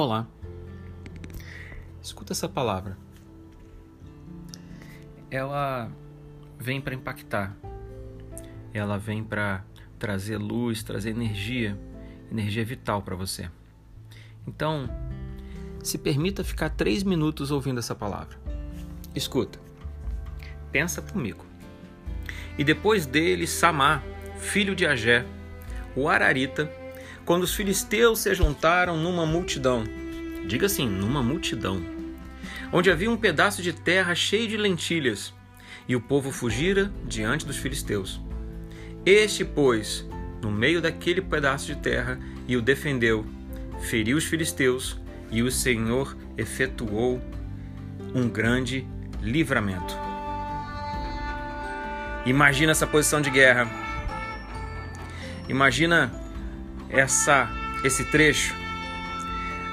Olá. Escuta essa palavra. Ela vem para impactar. Ela vem para trazer luz, trazer energia, energia vital para você. Então, se permita ficar três minutos ouvindo essa palavra. Escuta. Pensa comigo. E depois dele, Samá, filho de Agé, o Ararita, quando os filisteus se juntaram numa multidão, diga assim, numa multidão, onde havia um pedaço de terra cheio de lentilhas, e o povo fugira diante dos filisteus. Este, pois, no meio daquele pedaço de terra, e o defendeu, feriu os filisteus, e o Senhor efetuou um grande livramento. Imagina essa posição de guerra. Imagina essa esse trecho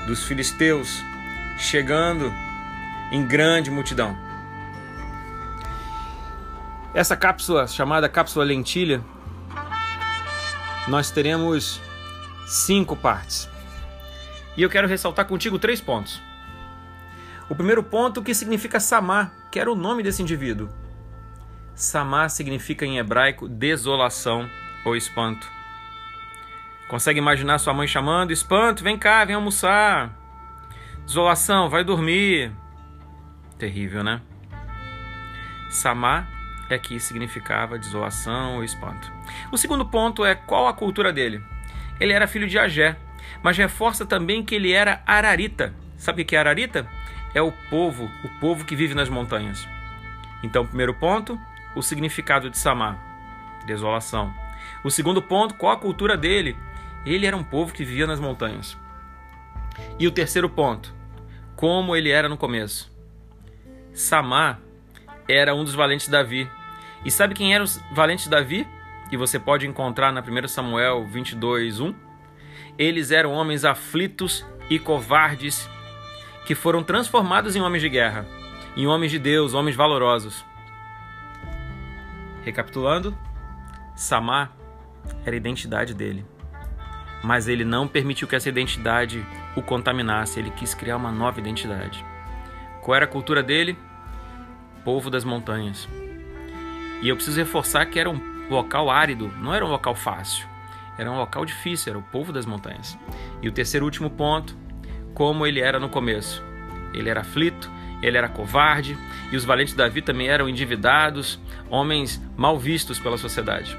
dos filisteus chegando em grande multidão. Essa cápsula chamada cápsula lentilha, nós teremos cinco partes. E eu quero ressaltar contigo três pontos. O primeiro ponto, que significa Samá, que era o nome desse indivíduo. Samá significa em hebraico desolação ou espanto. Consegue imaginar sua mãe chamando? Espanto, vem cá, vem almoçar. Desolação, vai dormir. Terrível, né? Samá é que significava desolação ou espanto. O segundo ponto é qual a cultura dele. Ele era filho de Agé, mas reforça também que ele era ararita. Sabe o que é ararita? É o povo, o povo que vive nas montanhas. Então, primeiro ponto, o significado de Samá, desolação. O segundo ponto, qual a cultura dele? Ele era um povo que vivia nas montanhas. E o terceiro ponto, como ele era no começo. Samá era um dos valentes de Davi. E sabe quem eram os valentes de Davi? Que você pode encontrar na 1 Samuel 22, 1. Eles eram homens aflitos e covardes que foram transformados em homens de guerra, em homens de Deus, homens valorosos. Recapitulando, Samá era a identidade dele mas ele não permitiu que essa identidade o contaminasse, ele quis criar uma nova identidade. Qual era a cultura dele? Povo das montanhas. E eu preciso reforçar que era um local árido, não era um local fácil, era um local difícil, era o povo das montanhas. E o terceiro último ponto, como ele era no começo. Ele era aflito, ele era covarde, e os valentes Davi também eram endividados, homens mal vistos pela sociedade.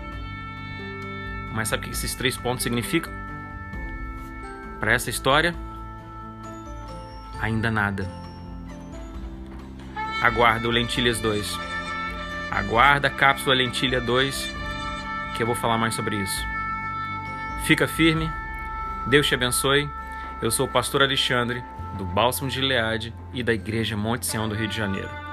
Mas sabe o que esses três pontos significam? Para essa história, ainda nada. Aguarda o Lentilhas 2. Aguarda a cápsula Lentilha 2, que eu vou falar mais sobre isso. Fica firme, Deus te abençoe. Eu sou o pastor Alexandre, do Bálsamo de Gileade e da Igreja Monte Sião do Rio de Janeiro.